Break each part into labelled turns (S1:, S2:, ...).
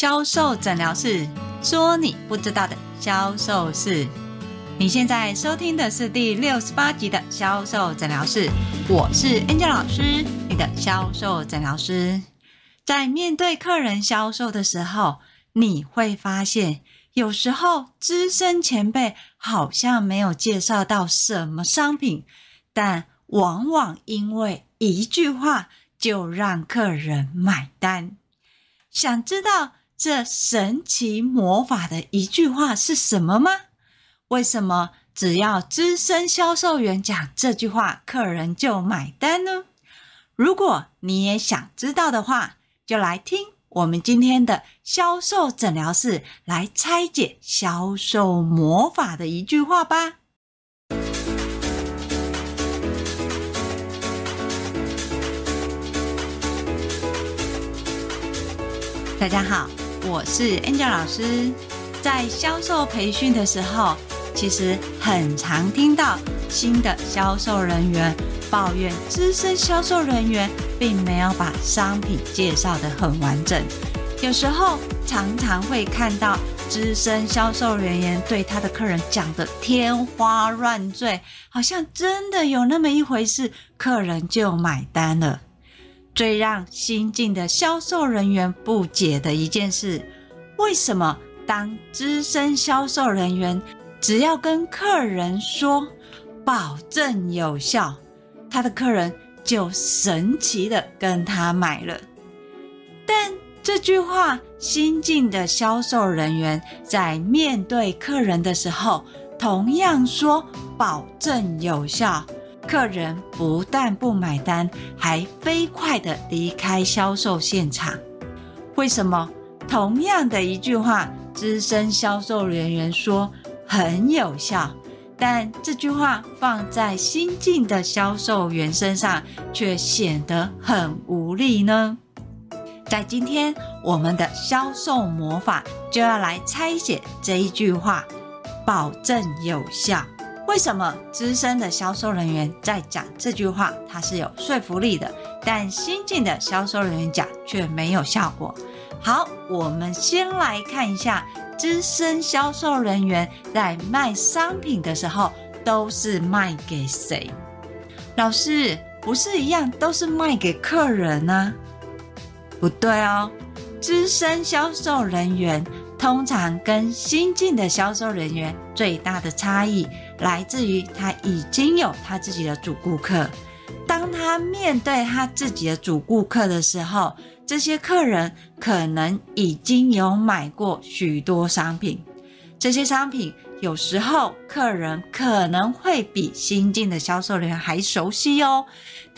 S1: 销售诊疗室，说你不知道的销售事。你现在收听的是第六十八集的销售诊疗室，我是 Angel 老师，你的销售诊疗师。在面对客人销售的时候，你会发现，有时候资深前辈好像没有介绍到什么商品，但往往因为一句话就让客人买单。想知道这神奇魔法的一句话是什么吗？为什么只要资深销售员讲这句话，客人就买单呢？如果你也想知道的话，就来听我们今天的销售诊疗室，来拆解销售魔法的一句话吧。大家好，我是 Angel 老师。在销售培训的时候，其实很常听到新的销售人员抱怨资深销售人员并没有把商品介绍得很完整，有时候常常会看到资深销售人员对他的客人讲得天花乱坠，好像真的有那么一回事，客人就买单了。最让新进的销售人员不解的一件事，为什么当资深销售人员只要跟客人说保证有效，他的客人就神奇的跟他买了，但这句话，新进的销售人员在面对客人的时候，同样说保证有效，客人不但不买单，还飞快的离开销售现场。为什么同样的一句话，资深销售人员说很有效？但这句话放在新进的销售员身上，却显得很无力呢？在今天，我们的销售魔法就要来拆解这一句话：保证有效。为什么资深的销售人员在讲这句话，它是有说服力的，但新进的销售人员讲却没有效果？好，我们先来看一下。资深销售人员在卖商品的时候，都是卖给谁？老师，不是一样都是卖给客人啊？不对哦，资深销售人员通常跟新进的销售人员最大的差异，来自于他已经有他自己的主顾客。当他面对他自己的主顾客的时候，这些客人可能已经有买过许多商品，这些商品有时候客人可能会比新进的销售人员还熟悉哦。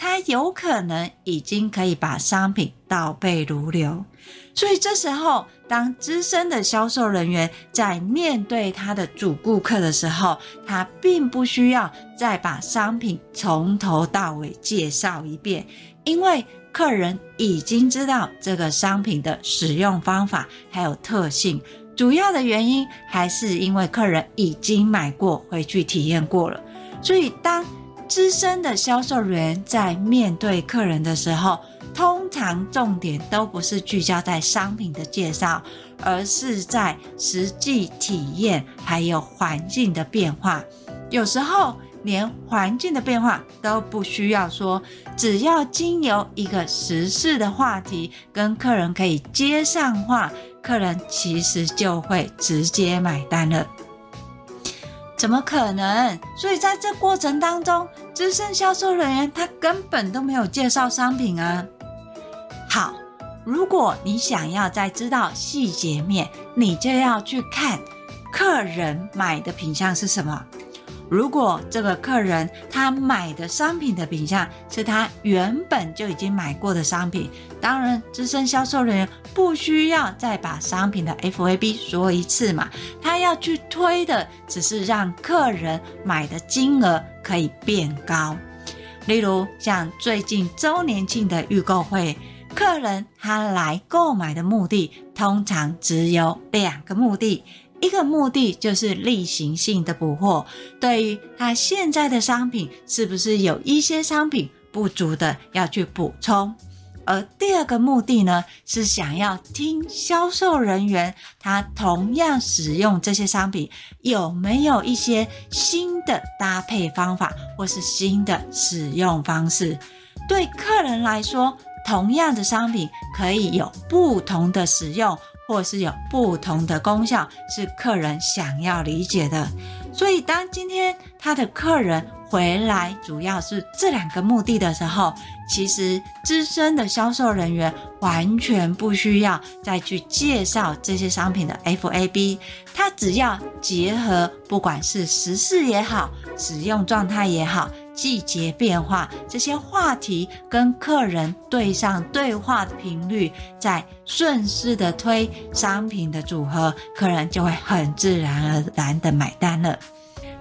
S1: 他有可能已经可以把商品倒背如流，所以这时候当资深的销售人员在面对他的主顾客的时候，他并不需要再把商品从头到尾介绍一遍，因为。客人已经知道这个商品的使用方法还有特性，主要的原因还是因为客人已经买过，回去体验过了。所以，当资深的销售人员在面对客人的时候，通常重点都不是聚焦在商品的介绍，而是在实际体验还有环境的变化。有时候，连环境的变化都不需要说，只要经由一个时事的话题跟客人可以接上话，客人其实就会直接买单了。怎么可能？所以在这过程当中，资深销售人员他根本都没有介绍商品啊。好，如果你想要再知道细节面，你就要去看客人买的品相是什么。如果这个客人他买的商品的品项是他原本就已经买过的商品，当然资深销售人员不需要再把商品的 FAB 说一次嘛，他要去推的只是让客人买的金额可以变高。例如像最近周年庆的预购会，客人他来购买的目的通常只有两个目的。一个目的就是例行性的补货，对于他现在的商品是不是有一些商品不足的要去补充；而第二个目的呢，是想要听销售人员他同样使用这些商品有没有一些新的搭配方法，或是新的使用方式。对客人来说，同样的商品可以有不同的使用，或是有不同的功效，是客人想要理解的。所以，当今天他的客人回来，主要是这两个目的的时候，其实资深的销售人员完全不需要再去介绍这些商品的 FAB，他只要结合不管是时事也好，使用状态也好，季节变化这些话题，跟客人对上对话的频率，再顺势的推商品的组合，客人就会很自然而然的买单了。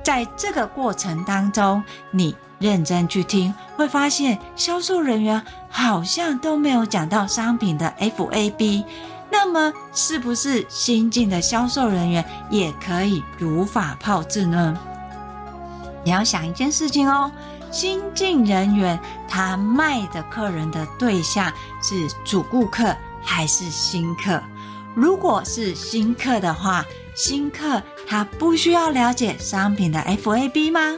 S1: 在这个过程当中，你认真去听，会发现销售人员好像都没有讲到商品的 FAB。那么，是不是新进的销售人员也可以如法炮制呢？你要想一件事情哦，新进人员他卖的客人的对象是主顾客还是新客？如果是新客的话，新客他不需要了解商品的 FAB 吗？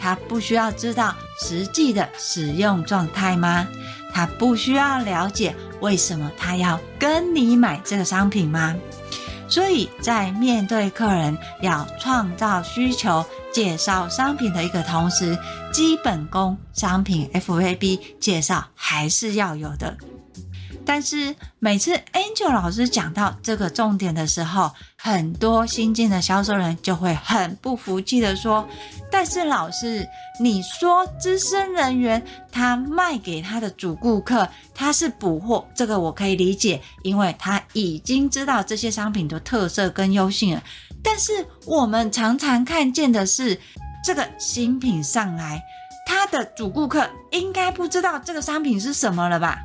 S1: 他不需要知道实际的使用状态吗？他不需要了解为什么他要跟你买这个商品吗？所以在面对客人要创造需求、介绍商品的一个同时，基本功商品 FVB 介绍还是要有的。但是每次 Angel 老师讲到这个重点的时候，很多新进的销售人就会很不服气的说：“但是老师，你说资深人员他卖给他的主顾客，他是补货，这个我可以理解，因为他已经知道这些商品的特色跟优性了。但是我们常常看见的是，这个新品上来，他的主顾客应该不知道这个商品是什么了吧？”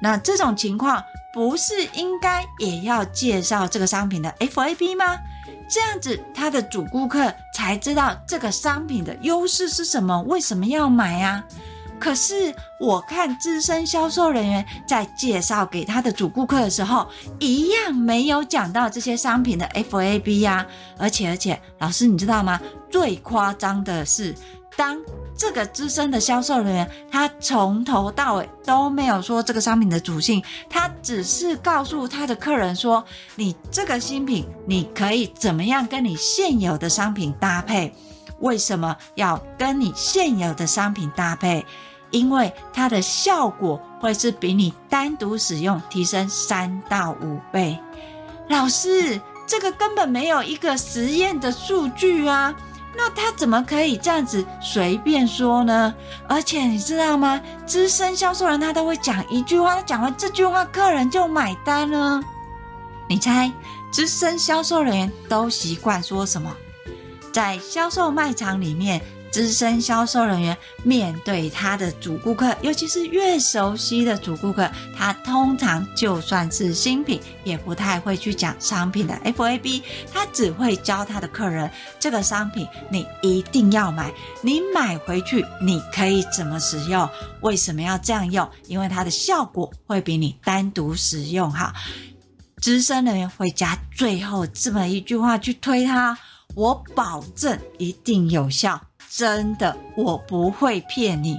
S1: 那这种情况不是应该也要介绍这个商品的 FAB 吗？这样子他的主顾客才知道这个商品的优势是什么，为什么要买啊？可是我看资深销售人员在介绍给他的主顾客的时候，一样没有讲到这些商品的 FAB 呀。而且而且，老师你知道吗？最夸张的是当。这个资深的销售人员，他从头到尾都没有说这个商品的属性，他只是告诉他的客人说：“你这个新品，你可以怎么样跟你现有的商品搭配？为什么要跟你现有的商品搭配？因为它的效果会是比你单独使用提升三到五倍。”老师，这个根本没有一个实验的数据啊！那他怎么可以这样子随便说呢？而且你知道吗？资深销售人他都会讲一句话，他讲完这句话，客人就买单了。你猜，资深销售人员都习惯说什么？在销售卖场里面。资深销售人员面对他的主顾客，尤其是越熟悉的主顾客，他通常就算是新品，也不太会去讲商品的 FAB，他只会教他的客人这个商品你一定要买，你买回去你可以怎么使用，为什么要这样用？因为它的效果会比你单独使用好。资深人员会加最后这么一句话去推他，我保证一定有效。真的，我不会骗你。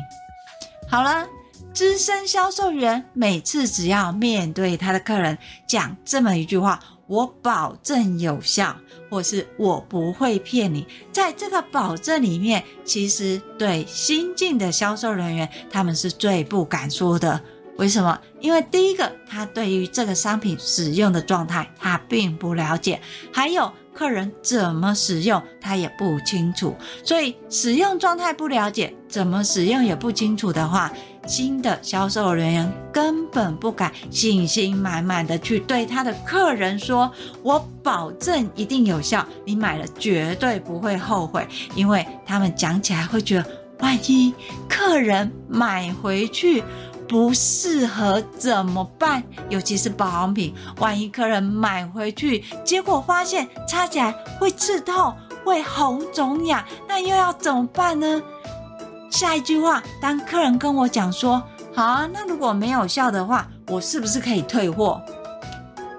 S1: 好了，资深销售员每次只要面对他的客人讲这么一句话，我保证有效，或是我不会骗你。在这个保证里面，其实对新进的销售人员，他们是最不敢说的。为什么？因为第一个，他对于这个商品使用的状态，他并不了解，还有。客人怎么使用，他也不清楚，所以使用状态不了解，怎么使用也不清楚的话，新的销售人员根本不敢信心满满的去对他的客人说：“我保证一定有效，你买了绝对不会后悔。”因为他们讲起来会觉得，万一客人买回去。不适合怎么办？尤其是保养品，万一客人买回去，结果发现擦起来会刺痛、会红肿痒，那又要怎么办呢？下一句话，当客人跟我讲说：“好啊，那如果没有效的话，我是不是可以退货？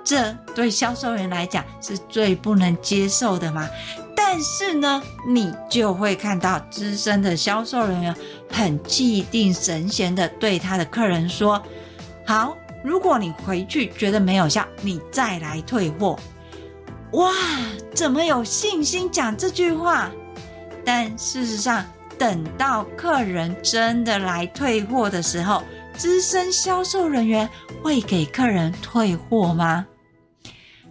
S1: 这对销售员来讲是最不能接受的嘛。但是呢，你就会看到资深的销售人员很气定神闲的对他的客人说：“好，如果你回去觉得没有效，你再来退货。”哇，怎么有信心讲这句话？但事实上，等到客人真的来退货的时候，资深销售人员会给客人退货吗？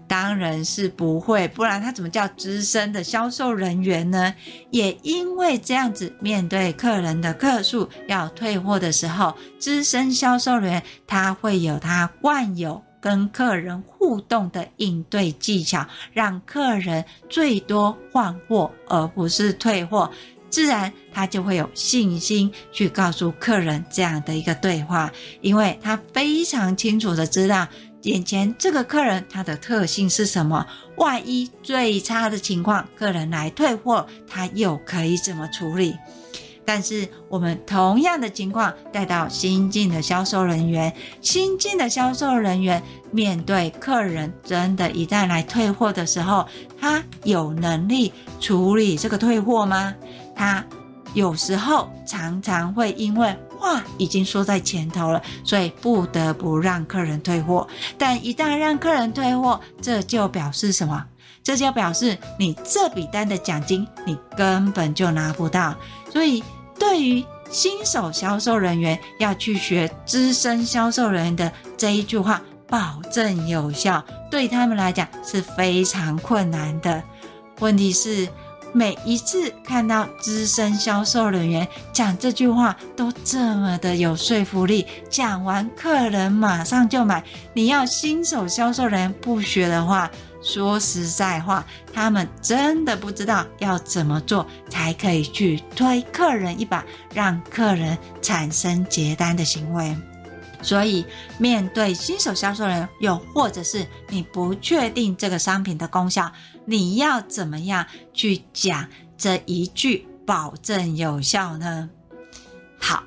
S1: 当然是不会，不然他怎么叫资深的销售人员呢？也因为这样子，面对客人的客诉要退货的时候，资深销售人员他会有他惯有跟客人互动的应对技巧，让客人最多换货而不是退货，自然他就会有信心去告诉客人这样的一个对话，因为他非常清楚的知道。眼前这个客人他的特性是什么？万一最差的情况，客人来退货，他又可以怎么处理？但是我们同样的情况带到新进的销售人员，新进的销售人员面对客人真的一旦来退货的时候，他有能力处理这个退货吗？他有时候常常会因为。话已经说在前头了，所以不得不让客人退货。但一旦让客人退货，这就表示什么？这就表示你这笔单的奖金你根本就拿不到。所以，对于新手销售人员要去学资深销售人员的这一句话，保证有效，对他们来讲是非常困难的。问题是。每一次看到资深销售人员讲这句话，都这么的有说服力，讲完客人马上就买。你要新手销售人员不学的话，说实在话，他们真的不知道要怎么做才可以去推客人一把，让客人产生结单的行为。所以，面对新手销售人员，又或者是你不确定这个商品的功效，你要怎么样去讲这一句保证有效呢？好，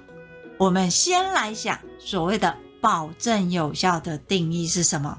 S1: 我们先来想所谓的保证有效的定义是什么？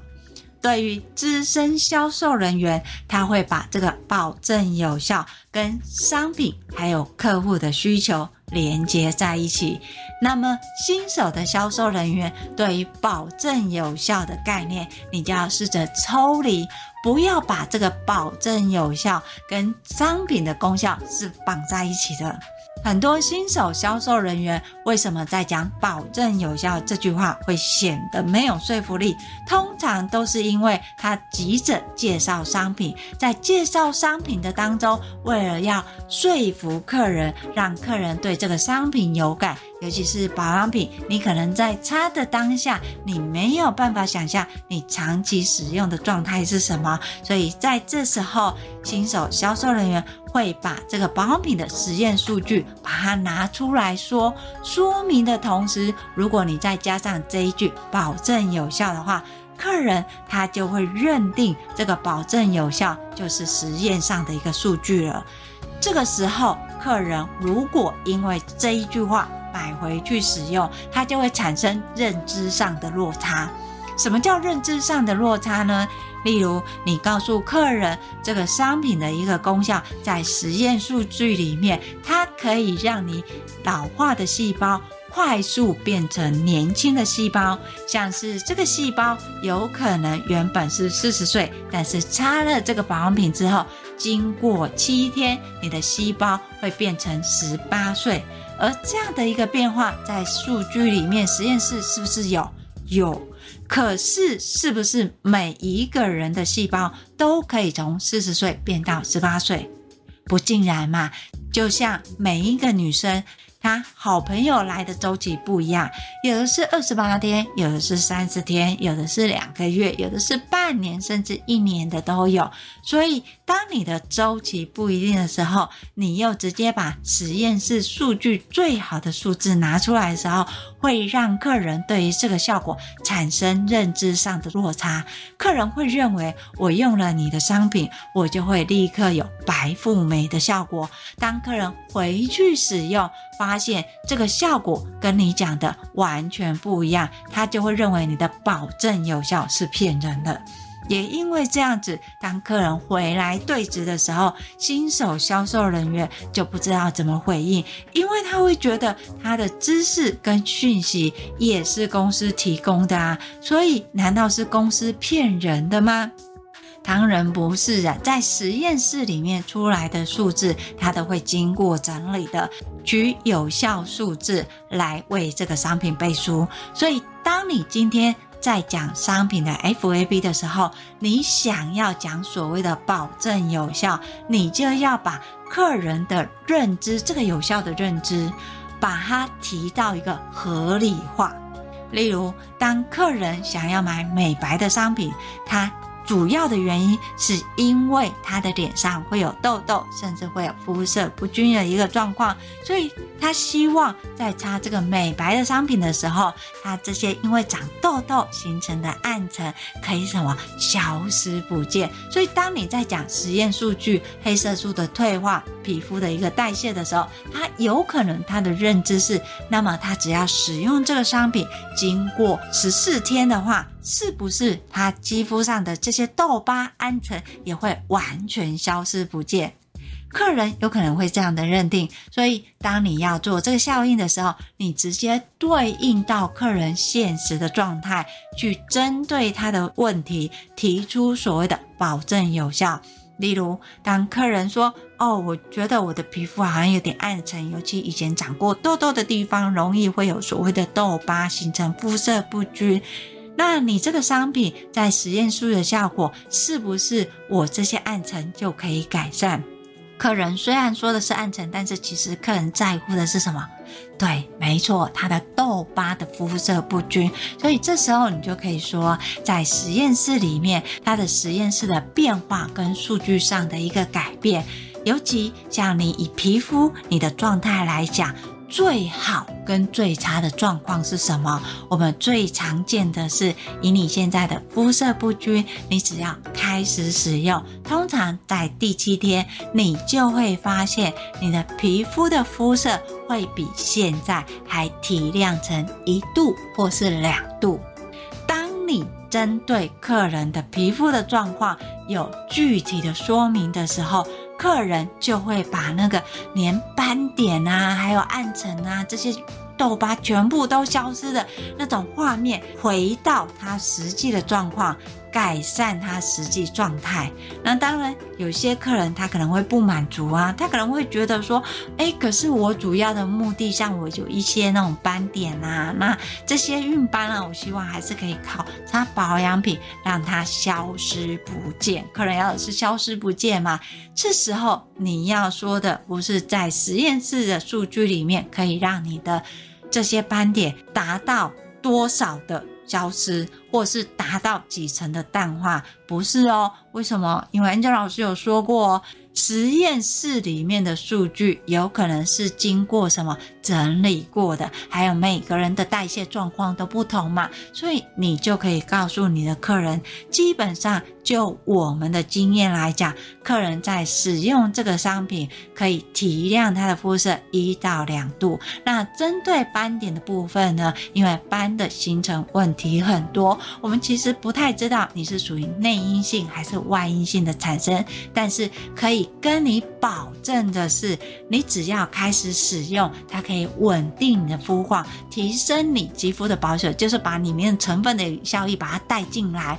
S1: 对于资深销售人员，他会把这个保证有效跟商品还有客户的需求连接在一起。那么，新手的销售人员对于保证有效的概念，你就要试着抽离，不要把这个保证有效跟商品的功效是绑在一起的。很多新手销售人员为什么在讲保证有效这句话会显得没有说服力？通常都是因为他急着介绍商品，在介绍商品的当中，为了要说服客人，让客人对这个商品有感，尤其是保养品，你可能在擦的当下，你没有办法想象你长期使用的状态是什么，所以在这时候，新手销售人员。会把这个保养品的实验数据把它拿出来说，说明的同时，如果你再加上这一句保证有效的话，客人他就会认定这个保证有效就是实验上的一个数据了。这个时候，客人如果因为这一句话买回去使用，他就会产生认知上的落差。什么叫认知上的落差呢？例如，你告诉客人这个商品的一个功效，在实验数据里面，它可以让你老化的细胞快速变成年轻的细胞。像是这个细胞有可能原本是四十岁，但是擦了这个保养品之后，经过七天，你的细胞会变成十八岁。而这样的一个变化，在数据里面，实验室是不是有？有。可是，是不是每一个人的细胞都可以从四十岁变到十八岁？不尽然嘛。就像每一个女生。她好朋友来的周期不一样，有的是二十八天，有的是三十天，有的是两个月，有的是半年，甚至一年的都有。所以，当你的周期不一定的时候，你又直接把实验室数据最好的数字拿出来的时候，会让客人对于这个效果产生认知上的落差。客人会认为，我用了你的商品，我就会立刻有白富美的效果。当客人回去使用，发现这个效果跟你讲的完全不一样，他就会认为你的保证有效是骗人的。也因为这样子，当客人回来对质的时候，新手销售人员就不知道怎么回应，因为他会觉得他的知识跟讯息也是公司提供的啊，所以难道是公司骗人的吗？当然不是啊，在实验室里面出来的数字，它都会经过整理的，取有效数字来为这个商品背书。所以，当你今天在讲商品的 FAB 的时候，你想要讲所谓的保证有效，你就要把客人的认知，这个有效的认知，把它提到一个合理化。例如，当客人想要买美白的商品，他主要的原因是因为他的脸上会有痘痘，甚至会有肤色不均的一个状况，所以他希望在擦这个美白的商品的时候，他这些因为长痘痘形成的暗沉可以什么消失不见。所以当你在讲实验数据，黑色素的退化、皮肤的一个代谢的时候，他有可能他的认知是，那么他只要使用这个商品，经过十四天的话。是不是他肌肤上的这些痘疤、暗沉也会完全消失不见？客人有可能会这样的认定，所以当你要做这个效应的时候，你直接对应到客人现实的状态，去针对他的问题提出所谓的保证有效。例如，当客人说：“哦，我觉得我的皮肤好像有点暗沉，尤其以前长过痘痘的地方，容易会有所谓的痘疤，形成肤色不均。”那你这个商品在实验室的效果是不是我这些暗沉就可以改善？客人虽然说的是暗沉，但是其实客人在乎的是什么？对，没错，他的痘疤的肤色不均。所以这时候你就可以说，在实验室里面，它的实验室的变化跟数据上的一个改变，尤其像你以皮肤你的状态来讲。最好跟最差的状况是什么？我们最常见的是，以你现在的肤色不均，你只要开始使用，通常在第七天，你就会发现你的皮肤的肤色会比现在还提亮成一度或是两度。当你针对客人的皮肤的状况有具体的说明的时候，客人就会把那个连斑点啊，还有暗沉啊这些痘疤全部都消失的那种画面，回到他实际的状况。改善他实际状态，那当然有些客人他可能会不满足啊，他可能会觉得说，哎，可是我主要的目的，像我有一些那种斑点啊，那这些晕斑啊，我希望还是可以靠擦保养品让它消失不见。客人要的是消失不见嘛？这时候你要说的不是在实验室的数据里面可以让你的这些斑点达到多少的。消失，或是达到几成的淡化，不是哦？为什么？因为 ng 老师有说过。实验室里面的数据有可能是经过什么整理过的，还有每个人的代谢状况都不同嘛，所以你就可以告诉你的客人，基本上就我们的经验来讲，客人在使用这个商品可以提亮他的肤色一到两度。那针对斑点的部分呢，因为斑的形成问题很多，我们其实不太知道你是属于内因性还是外因性的产生，但是可以。跟你保证的是，你只要开始使用，它可以稳定你的肤况，提升你肌肤的保水，就是把里面成分的效益把它带进来，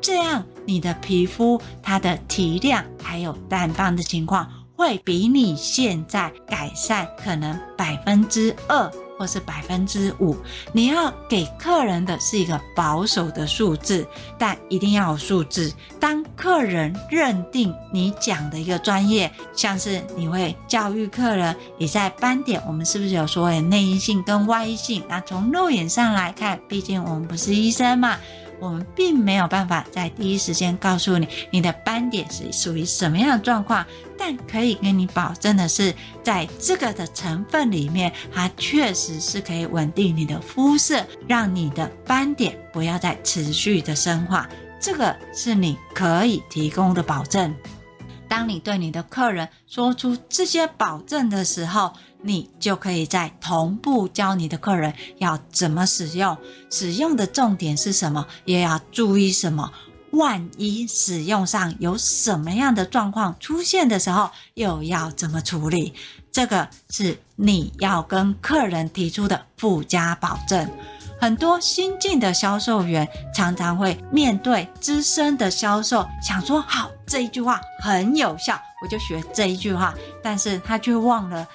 S1: 这样你的皮肤它的提亮还有淡斑的情况，会比你现在改善可能百分之二。或是百分之五，你要给客人的是一个保守的数字，但一定要有数字。当客人认定你讲的一个专业，像是你会教育客人，你在斑点，我们是不是有所谓内因性跟外因性？那从肉眼上来看，毕竟我们不是医生嘛。我们并没有办法在第一时间告诉你你的斑点是属于什么样的状况，但可以跟你保证的是，在这个的成分里面，它确实是可以稳定你的肤色，让你的斑点不要再持续的深化。这个是你可以提供的保证。当你对你的客人说出这些保证的时候，你就可以在同步教你的客人要怎么使用，使用的重点是什么，也要注意什么。万一使用上有什么样的状况出现的时候，又要怎么处理？这个是你要跟客人提出的附加保证。很多新进的销售员常常会面对资深的销售，想说好，这一句话很有效，我就学这一句话，但是他却忘了。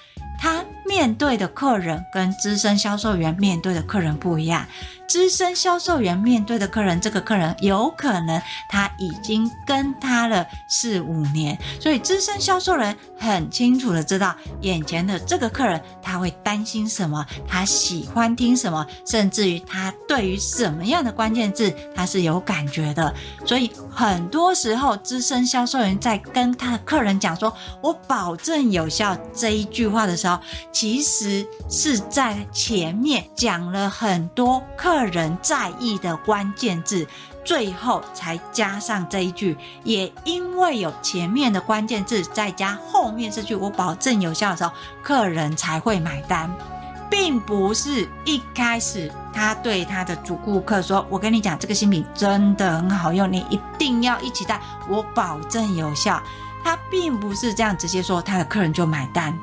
S1: 他面对的客人跟资深销售员面对的客人不一样。资深销售员面对的客人，这个客人有可能他已经跟他了四五年，所以资深销售人很清楚的知道眼前的这个客人他会担心什么，他喜欢听什么，甚至于他对于什么样的关键字他是有感觉的。所以很多时候，资深销售员在跟他的客人讲说“我保证有效”这一句话的时候，其实是在前面讲了很多客人在意的关键字，最后才加上这一句。也因为有前面的关键字，再加后面这句“我保证有效”的时候，客人才会买单，并不是一开始他对他的主顾客说：“我跟你讲，这个新品真的很好用，你一定要一起带，我保证有效。”他并不是这样直接说，他的客人就买单。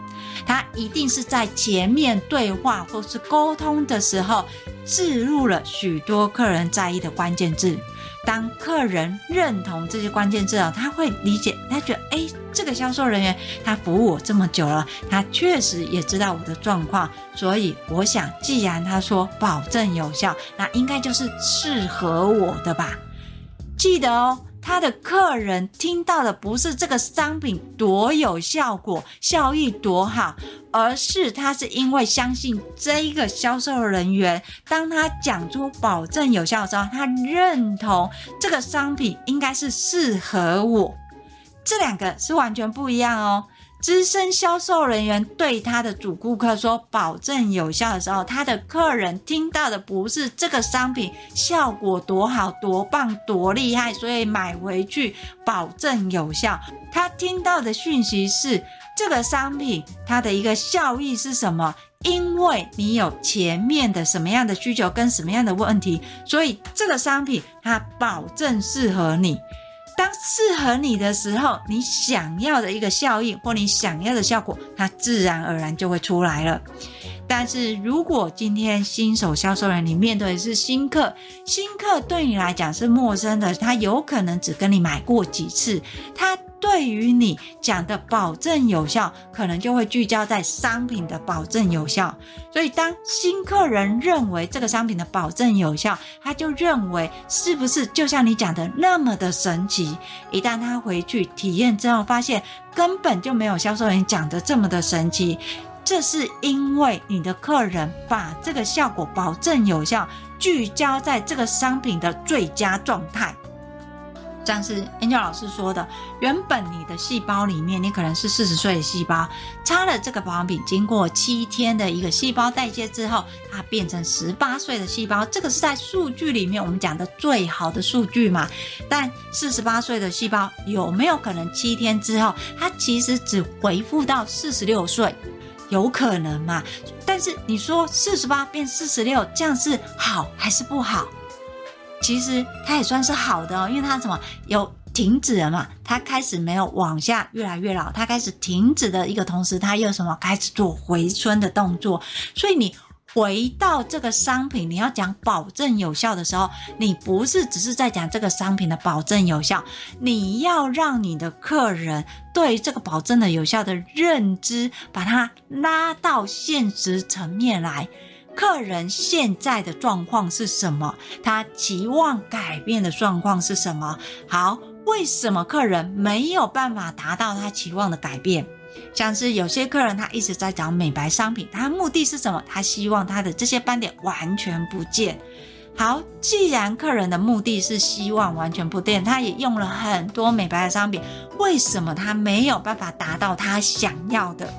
S1: 他一定是在前面对话或是沟通的时候，置入了许多客人在意的关键字。当客人认同这些关键字啊，他会理解，他觉得，哎，这个销售人员他服务我这么久了，他确实也知道我的状况，所以我想，既然他说保证有效，那应该就是适合我的吧。记得哦。他的客人听到的不是这个商品多有效果、效益多好，而是他是因为相信这一个销售人员，当他讲出保证有效的时候，他认同这个商品应该是适合我。这两个是完全不一样哦。资深销售人员对他的主顾客说保证有效的时候，他的客人听到的不是这个商品效果多好、多棒、多厉害，所以买回去保证有效。他听到的讯息是这个商品它的一个效益是什么？因为你有前面的什么样的需求跟什么样的问题，所以这个商品它保证适合你。当适合你的时候，你想要的一个效应或你想要的效果，它自然而然就会出来了。但是如果今天新手销售人，你面对的是新客，新客对你来讲是陌生的，他有可能只跟你买过几次，他。对于你讲的保证有效，可能就会聚焦在商品的保证有效。所以，当新客人认为这个商品的保证有效，他就认为是不是就像你讲的那么的神奇？一旦他回去体验之后，发现根本就没有销售员讲的这么的神奇。这是因为你的客人把这个效果保证有效聚焦在这个商品的最佳状态。像是 ng 老师说的，原本你的细胞里面，你可能是四十岁的细胞，擦了这个保养品，经过七天的一个细胞代谢之后，它变成十八岁的细胞。这个是在数据里面我们讲的最好的数据嘛？但四十八岁的细胞有没有可能七天之后，它其实只恢复到四十六岁？有可能嘛？但是你说四十八变四十六，这样是好还是不好？其实它也算是好的哦，因为它什么有停止了嘛，它开始没有往下越来越老，它开始停止的一个同时，它又什么开始做回春的动作。所以你回到这个商品，你要讲保证有效的时候，你不是只是在讲这个商品的保证有效，你要让你的客人对这个保证的有效的认知，把它拉到现实层面来。客人现在的状况是什么？他期望改变的状况是什么？好，为什么客人没有办法达到他期望的改变？像是有些客人他一直在找美白商品，他目的是什么？他希望他的这些斑点完全不见。好，既然客人的目的是希望完全不见，他也用了很多美白的商品，为什么他没有办法达到他想要的？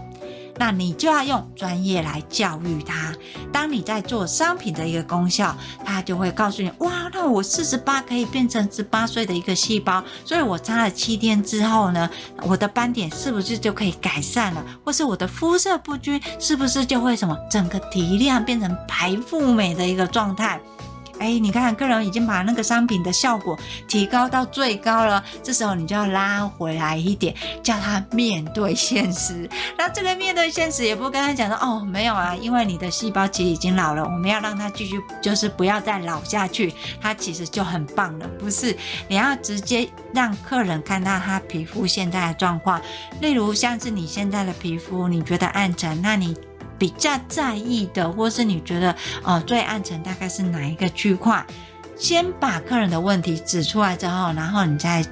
S1: 那你就要用专业来教育他。当你在做商品的一个功效，他就会告诉你：哇，那我四十八可以变成十八岁的一个细胞，所以我擦了七天之后呢，我的斑点是不是就可以改善了？或是我的肤色不均，是不是就会什么整个提亮，变成白富美的一个状态？哎，你看，客人已经把那个商品的效果提高到最高了，这时候你就要拉回来一点，叫他面对现实。那这个面对现实，也不跟他讲说哦，没有啊，因为你的细胞其实已经老了，我们要让它继续，就是不要再老下去，它其实就很棒了。不是，你要直接让客人看到他皮肤现在的状况，例如像是你现在的皮肤，你觉得暗沉，那你。比较在意的，或是你觉得哦最暗沉大概是哪一个区块？先把客人的问题指出来之后，然后你再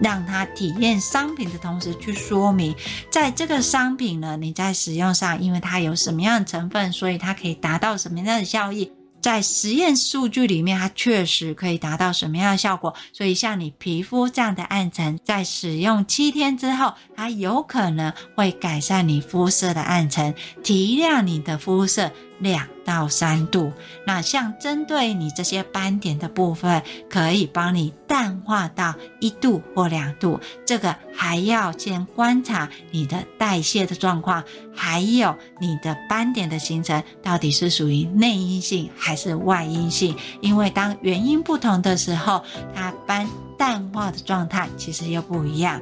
S1: 让他体验商品的同时去说明，在这个商品呢，你在使用上，因为它有什么样的成分，所以它可以达到什么样的效益。在实验数据里面，它确实可以达到什么样的效果？所以像你皮肤这样的暗沉，在使用七天之后，它有可能会改善你肤色的暗沉，提亮你的肤色。两到三度，那像针对你这些斑点的部分，可以帮你淡化到一度或两度。这个还要先观察你的代谢的状况，还有你的斑点的形成到底是属于内因性还是外因性。因为当原因不同的时候，它斑淡化的状态其实又不一样。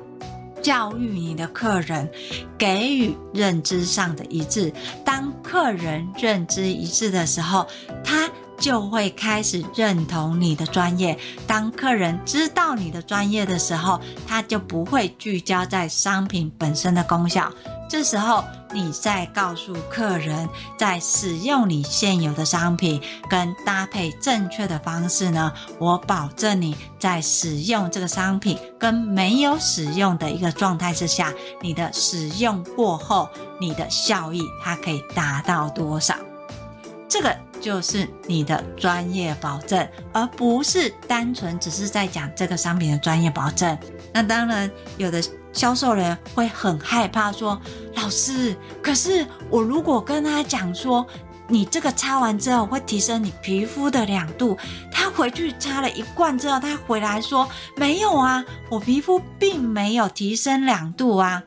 S1: 教育你的客人，给予认知上的一致。当客人认知一致的时候，他就会开始认同你的专业。当客人知道你的专业的时候，他就不会聚焦在商品本身的功效。这时候，你再告诉客人，在使用你现有的商品跟搭配正确的方式呢，我保证你在使用这个商品跟没有使用的一个状态之下，你的使用过后，你的效益它可以达到多少？这个就是你的专业保证，而不是单纯只是在讲这个商品的专业保证。那当然，有的。销售人会很害怕说：“老师，可是我如果跟他讲说，你这个擦完之后会提升你皮肤的亮度，他回去擦了一罐之后，他回来说没有啊，我皮肤并没有提升亮度啊。”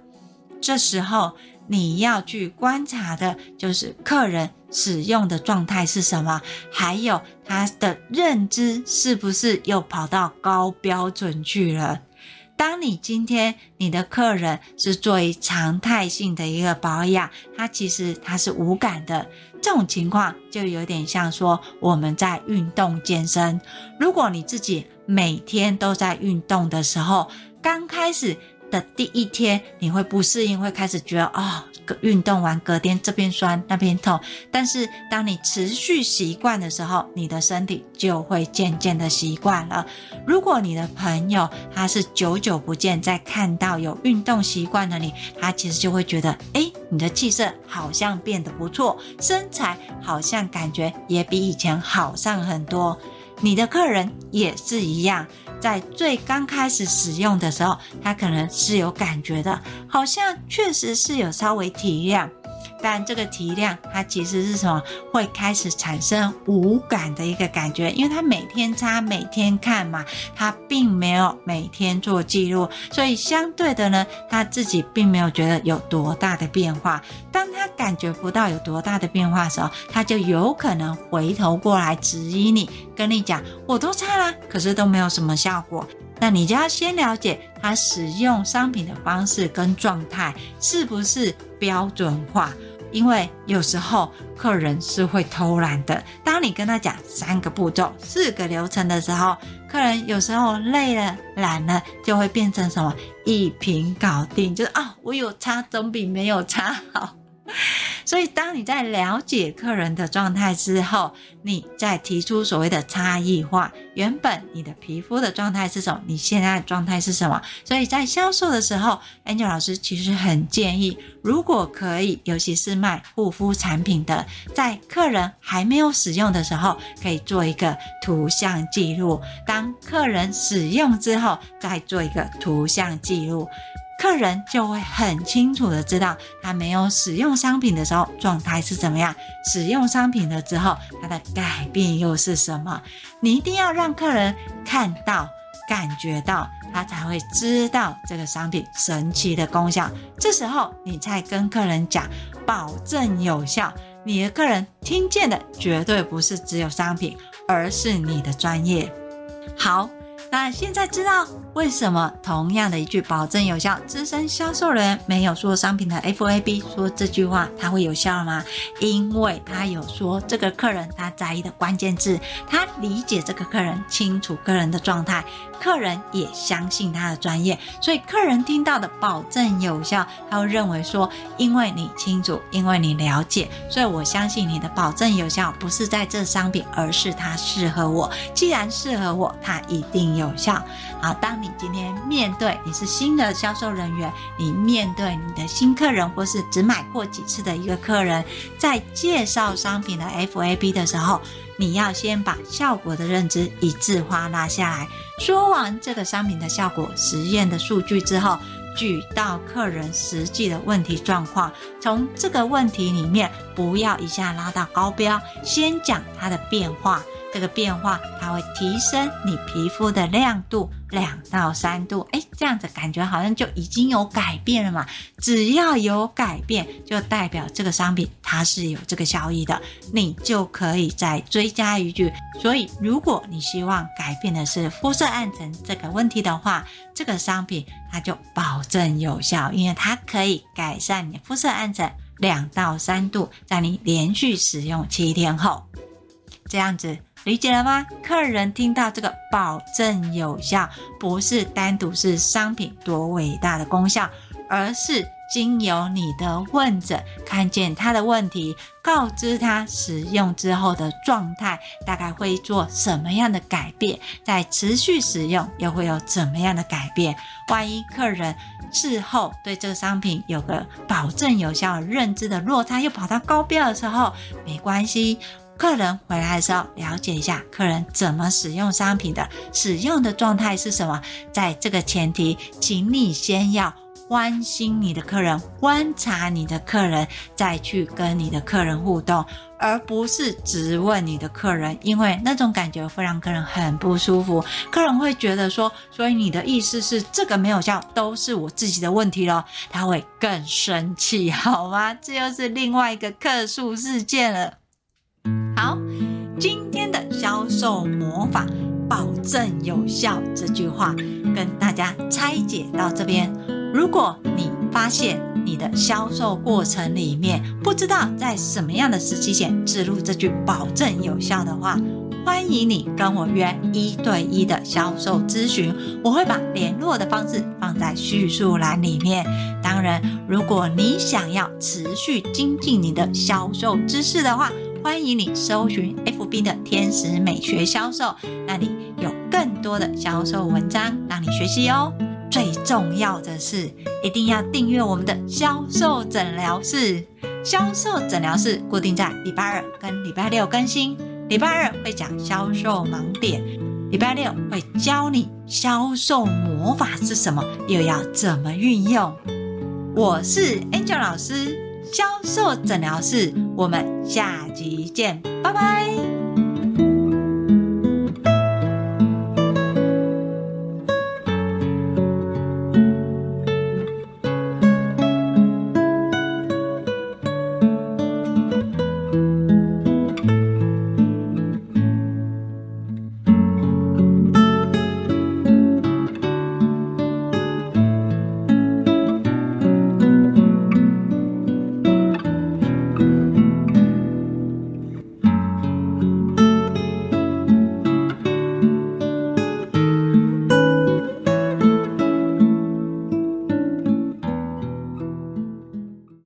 S1: 这时候你要去观察的就是客人使用的状态是什么，还有他的认知是不是又跑到高标准去了。当你今天你的客人是作为常态性的一个保养，他其实他是无感的，这种情况就有点像说我们在运动健身。如果你自己每天都在运动的时候，刚开始的第一天你会不适应，会开始觉得哦。运动完隔天这边酸那边痛，但是当你持续习惯的时候，你的身体就会渐渐的习惯了。如果你的朋友他是久久不见，再看到有运动习惯的你，他其实就会觉得，诶，你的气色好像变得不错，身材好像感觉也比以前好上很多。你的客人也是一样。在最刚开始使用的时候，他可能是有感觉的，好像确实是有稍微提亮。但这个提亮，它其实是什么？会开始产生无感的一个感觉，因为他每天擦、每天看嘛，他并没有每天做记录，所以相对的呢，他自己并没有觉得有多大的变化。当他感觉不到有多大的变化的时候，他就有可能回头过来质疑你，跟你讲：“我都擦了，可是都没有什么效果。”那你就要先了解他使用商品的方式跟状态是不是标准化。因为有时候客人是会偷懒的。当你跟他讲三个步骤、四个流程的时候，客人有时候累了、懒了，就会变成什么一瓶搞定，就是啊，我有擦总比没有擦好。所以，当你在了解客人的状态之后，你再提出所谓的差异化。原本你的皮肤的状态是什么？你现在的状态是什么？所以在销售的时候，Angel 老师其实很建议，如果可以，尤其是卖护肤产品的，在客人还没有使用的时候，可以做一个图像记录；当客人使用之后，再做一个图像记录。客人就会很清楚的知道他没有使用商品的时候状态是怎么样，使用商品了之后他的改变又是什么。你一定要让客人看到、感觉到，他才会知道这个商品神奇的功效。这时候你才跟客人讲，保证有效。你的客人听见的绝对不是只有商品，而是你的专业。好。那现在知道为什么同样的一句保证有效，资深销售人员没有说商品的 FAB 说这句话它会有效吗？因为他有说这个客人他在意的关键字，他理解这个客人，清楚客人的状态，客人也相信他的专业，所以客人听到的保证有效，他会认为说，因为你清楚，因为你了解，所以我相信你的保证有效，不是在这商品，而是它适合我。既然适合我，它一定有。有效。好，当你今天面对你是新的销售人员，你面对你的新客人，或是只买过几次的一个客人，在介绍商品的 FAB 的时候，你要先把效果的认知一致化拉下来。说完这个商品的效果、实验的数据之后，举到客人实际的问题状况，从这个问题里面不要一下拉到高标，先讲它的变化。这个变化，它会提升你皮肤的亮度两到三度。哎，这样子感觉好像就已经有改变了嘛。只要有改变，就代表这个商品它是有这个效益的，你就可以再追加一句。所以，如果你希望改变的是肤色暗沉这个问题的话，这个商品它就保证有效，因为它可以改善你肤色暗沉两到三度，在你连续使用七天后，这样子。理解了吗？客人听到这个保证有效，不是单独是商品多伟大的功效，而是经由你的问诊，看见他的问题，告知他使用之后的状态，大概会做什么样的改变，在持续使用又会有怎么样的改变。万一客人事后对这个商品有个保证有效认知的落差，又跑到高标的时候，没关系。客人回来的时候，了解一下客人怎么使用商品的，使用的状态是什么。在这个前提，请你先要关心你的客人，观察你的客人，再去跟你的客人互动，而不是质问你的客人，因为那种感觉会让客人很不舒服。客人会觉得说，所以你的意思是这个没有效，都是我自己的问题咯，他会更生气，好吗？这又是另外一个客诉事件了。好，今天的销售魔法保证有效这句话跟大家拆解到这边。如果你发现你的销售过程里面不知道在什么样的时期点置入这句保证有效的话，欢迎你跟我约一对一的销售咨询，我会把联络的方式放在叙述栏里面。当然，如果你想要持续精进你的销售知识的话，欢迎你搜寻 FB 的天使美学销售，那里有更多的销售文章让你学习哦。最重要的是，一定要订阅我们的销售诊疗室。销售诊疗室固定在礼拜二跟礼拜六更新，礼拜二会讲销售盲点，礼拜六会教你销售魔法是什么，又要怎么运用。我是 Angel 老师。销售诊疗室，我们下集见，拜拜。